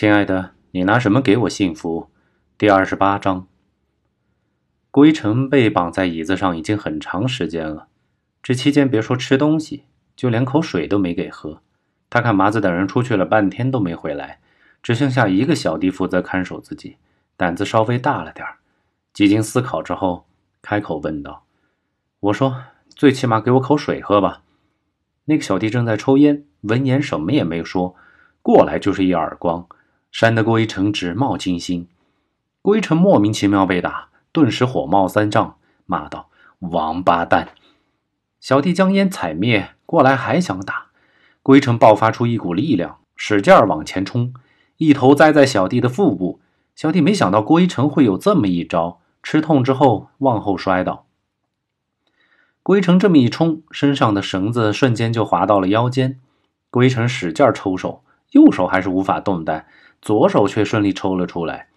亲爱的，你拿什么给我幸福？第二十八章。归尘被绑在椅子上已经很长时间了，这期间别说吃东西，就连口水都没给喝。他看麻子等人出去了半天都没回来，只剩下一个小弟负责看守自己，胆子稍微大了点儿。几经思考之后，开口问道：“我说，最起码给我口水喝吧。”那个小弟正在抽烟，闻言什么也没说，过来就是一耳光。扇得郭一成直冒金星，郭一成莫名其妙被打，顿时火冒三丈，骂道：“王八蛋！”小弟将烟踩灭，过来还想打，郭一成爆发出一股力量，使劲儿往前冲，一头栽在小弟的腹部。小弟没想到郭一成会有这么一招，吃痛之后往后摔倒。郭一成这么一冲，身上的绳子瞬间就滑到了腰间，郭一成使劲抽手，右手还是无法动弹。左手却顺利抽了出来。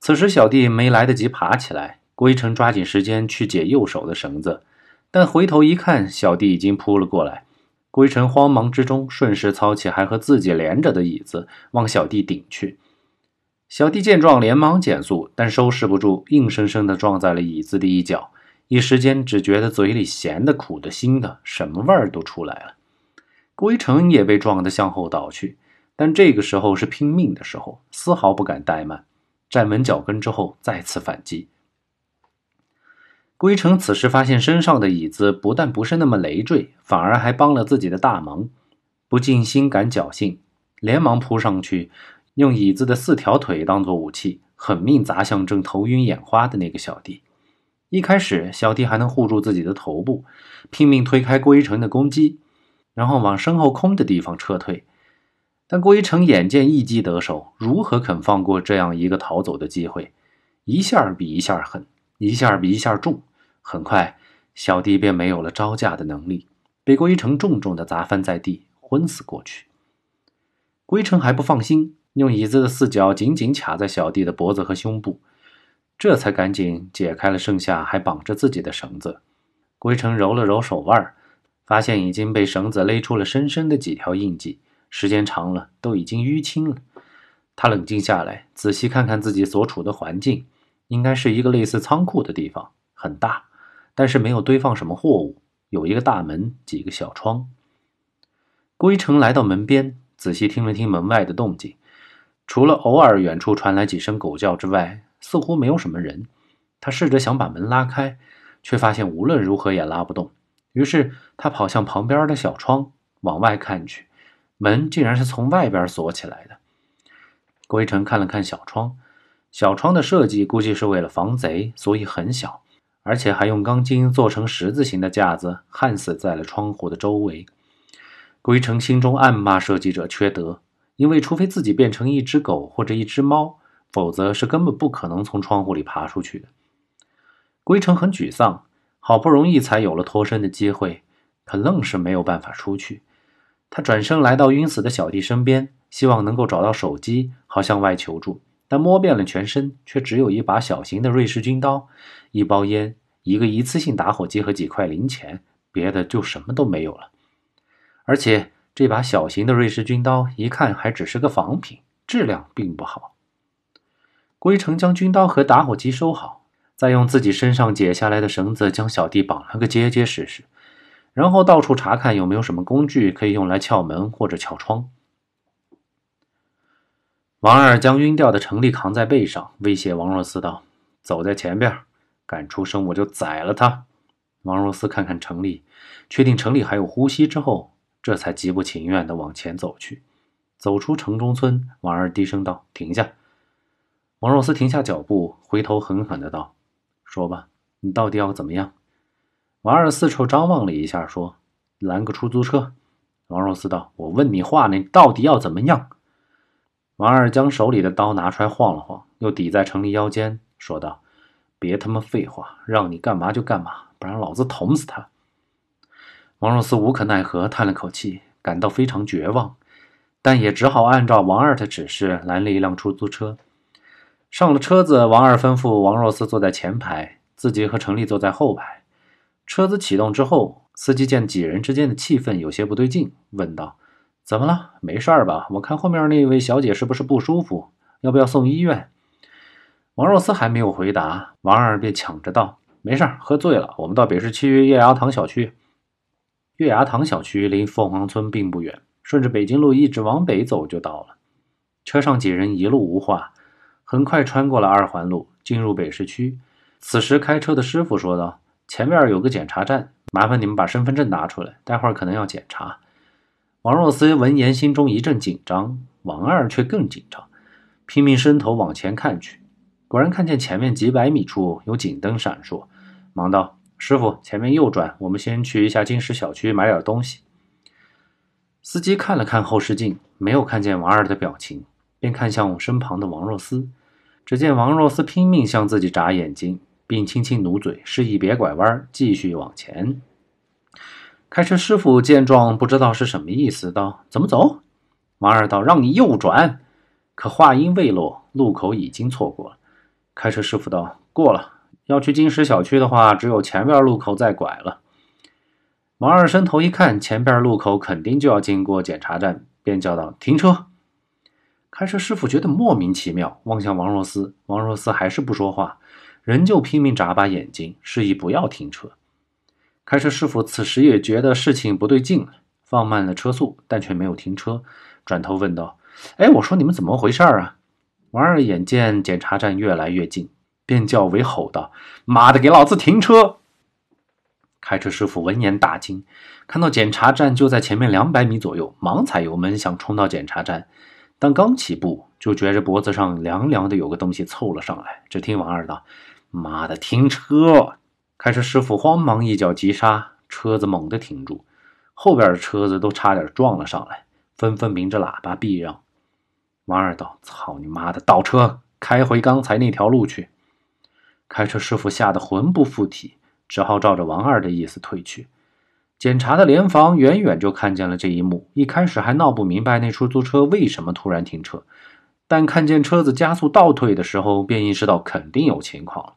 此时，小弟没来得及爬起来，郭一成抓紧时间去解右手的绳子，但回头一看，小弟已经扑了过来。郭一成慌忙之中，顺势操起还和自己连着的椅子，往小弟顶去。小弟见状，连忙减速，但收拾不住，硬生生地撞在了椅子的一角。一时间，只觉得嘴里咸的、苦的、腥的，什么味儿都出来了。郭一成也被撞得向后倒去。但这个时候是拼命的时候，丝毫不敢怠慢，站稳脚跟之后再次反击。归城此时发现身上的椅子不但不是那么累赘，反而还帮了自己的大忙，不禁心感侥幸，连忙扑上去，用椅子的四条腿当做武器，狠命砸向正头晕眼花的那个小弟。一开始，小弟还能护住自己的头部，拼命推开郭一成的攻击，然后往身后空的地方撤退。但郭一成眼见一击得手，如何肯放过这样一个逃走的机会？一下比一下狠，一下比一下重。很快，小弟便没有了招架的能力，被郭一成重重的砸翻在地，昏死过去。郭一成还不放心，用椅子的四角紧紧卡在小弟的脖子和胸部，这才赶紧解开了剩下还绑着自己的绳子。郭一成揉了揉手腕，发现已经被绳子勒出了深深的几条印记。时间长了，都已经淤青了。他冷静下来，仔细看看自己所处的环境，应该是一个类似仓库的地方，很大，但是没有堆放什么货物。有一个大门，几个小窗。归城来到门边，仔细听了听门外的动静，除了偶尔远处传来几声狗叫之外，似乎没有什么人。他试着想把门拉开，却发现无论如何也拉不动。于是他跑向旁边的小窗，往外看去。门竟然是从外边锁起来的。郭一成看了看小窗，小窗的设计估计是为了防贼，所以很小，而且还用钢筋做成十字形的架子，焊死在了窗户的周围。郭一成心中暗骂设计者缺德，因为除非自己变成一只狗或者一只猫，否则是根本不可能从窗户里爬出去的。郭一成很沮丧，好不容易才有了脱身的机会，可愣是没有办法出去。他转身来到晕死的小弟身边，希望能够找到手机，好向外求助。但摸遍了全身，却只有一把小型的瑞士军刀、一包烟、一个一次性打火机和几块零钱，别的就什么都没有了。而且这把小型的瑞士军刀一看还只是个仿品，质量并不好。归城将军刀和打火机收好，再用自己身上解下来的绳子将小弟绑了个结结实实。然后到处查看有没有什么工具可以用来撬门或者撬窗。王二将晕掉的程立扛在背上，威胁王若思道：“走在前边，敢出声我就宰了他。”王若思看看程立，确定程立还有呼吸之后，这才极不情愿地往前走去。走出城中村，王二低声道：“停下。”王若思停下脚步，回头狠狠地道：“说吧，你到底要怎么样？”王二四处张望了一下，说：“拦个出租车。”王若思道：“我问你话呢，你到底要怎么样？”王二将手里的刀拿出来晃了晃，又抵在程立腰间，说道：“别他妈废话，让你干嘛就干嘛，不然老子捅死他。”王若思无可奈何，叹了口气，感到非常绝望，但也只好按照王二的指示拦了一辆出租车。上了车子，王二吩咐王若思坐在前排，自己和程立坐在后排。车子启动之后，司机见几人之间的气氛有些不对劲，问道：“怎么了？没事儿吧？我看后面那位小姐是不是不舒服？要不要送医院？王若思还没有回答，王二便抢着道：“没事儿，喝醉了。我们到北市区月牙塘小区。月牙塘小区离凤凰村并不远，顺着北京路一直往北走就到了。车上几人一路无话，很快穿过了二环路，进入北市区。此时开车的师傅说道：‘前面有个检查站，麻烦你们把身份证拿出来，待会儿可能要检查。’王若思闻言，心中一阵紧张，王二却更紧张，拼命伸头往前看去。果然看见前面几百米处有警灯闪烁，忙道：“师傅，前面右转，我们先去一下金石小区买点东西。”司机看了看后视镜，没有看见王二的表情，便看向身旁的王若思。只见王若思拼命向自己眨眼睛，并轻轻努嘴，示意别拐弯，继续往前。开车师傅见状，不知道是什么意思，道：“怎么走？”王二道：“让你右转。”可话音未落，路口已经错过了。开车师傅道：“过了，要去金石小区的话，只有前边路口再拐了。”王二伸头一看，前边路口肯定就要经过检查站，便叫道：“停车！”开车师傅觉得莫名其妙，望向王若思，王若思还是不说话，仍旧拼命眨巴眼睛，示意不要停车。开车师傅此时也觉得事情不对劲，放慢了车速，但却没有停车，转头问道：“哎，我说你们怎么回事啊？”王二眼见检查站越来越近，便较为吼道：“妈的，给老子停车！”开车师傅闻言大惊，看到检查站就在前面两百米左右，忙踩油门想冲到检查站，但刚起步就觉着脖子上凉凉的，有个东西凑了上来。只听王二道：“妈的，停车！”开车师傅慌忙一脚急刹，车子猛地停住，后边的车子都差点撞了上来，纷纷鸣着喇叭避让。王二道：“操你妈的，倒车，开回刚才那条路去！”开车师傅吓得魂不附体，只好照着王二的意思退去。检查的联防远远就看见了这一幕，一开始还闹不明白那出租车为什么突然停车，但看见车子加速倒退的时候，便意识到肯定有情况了。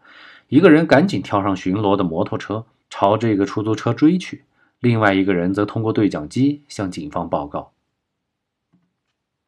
一个人赶紧跳上巡逻的摩托车，朝这个出租车追去；另外一个人则通过对讲机向警方报告。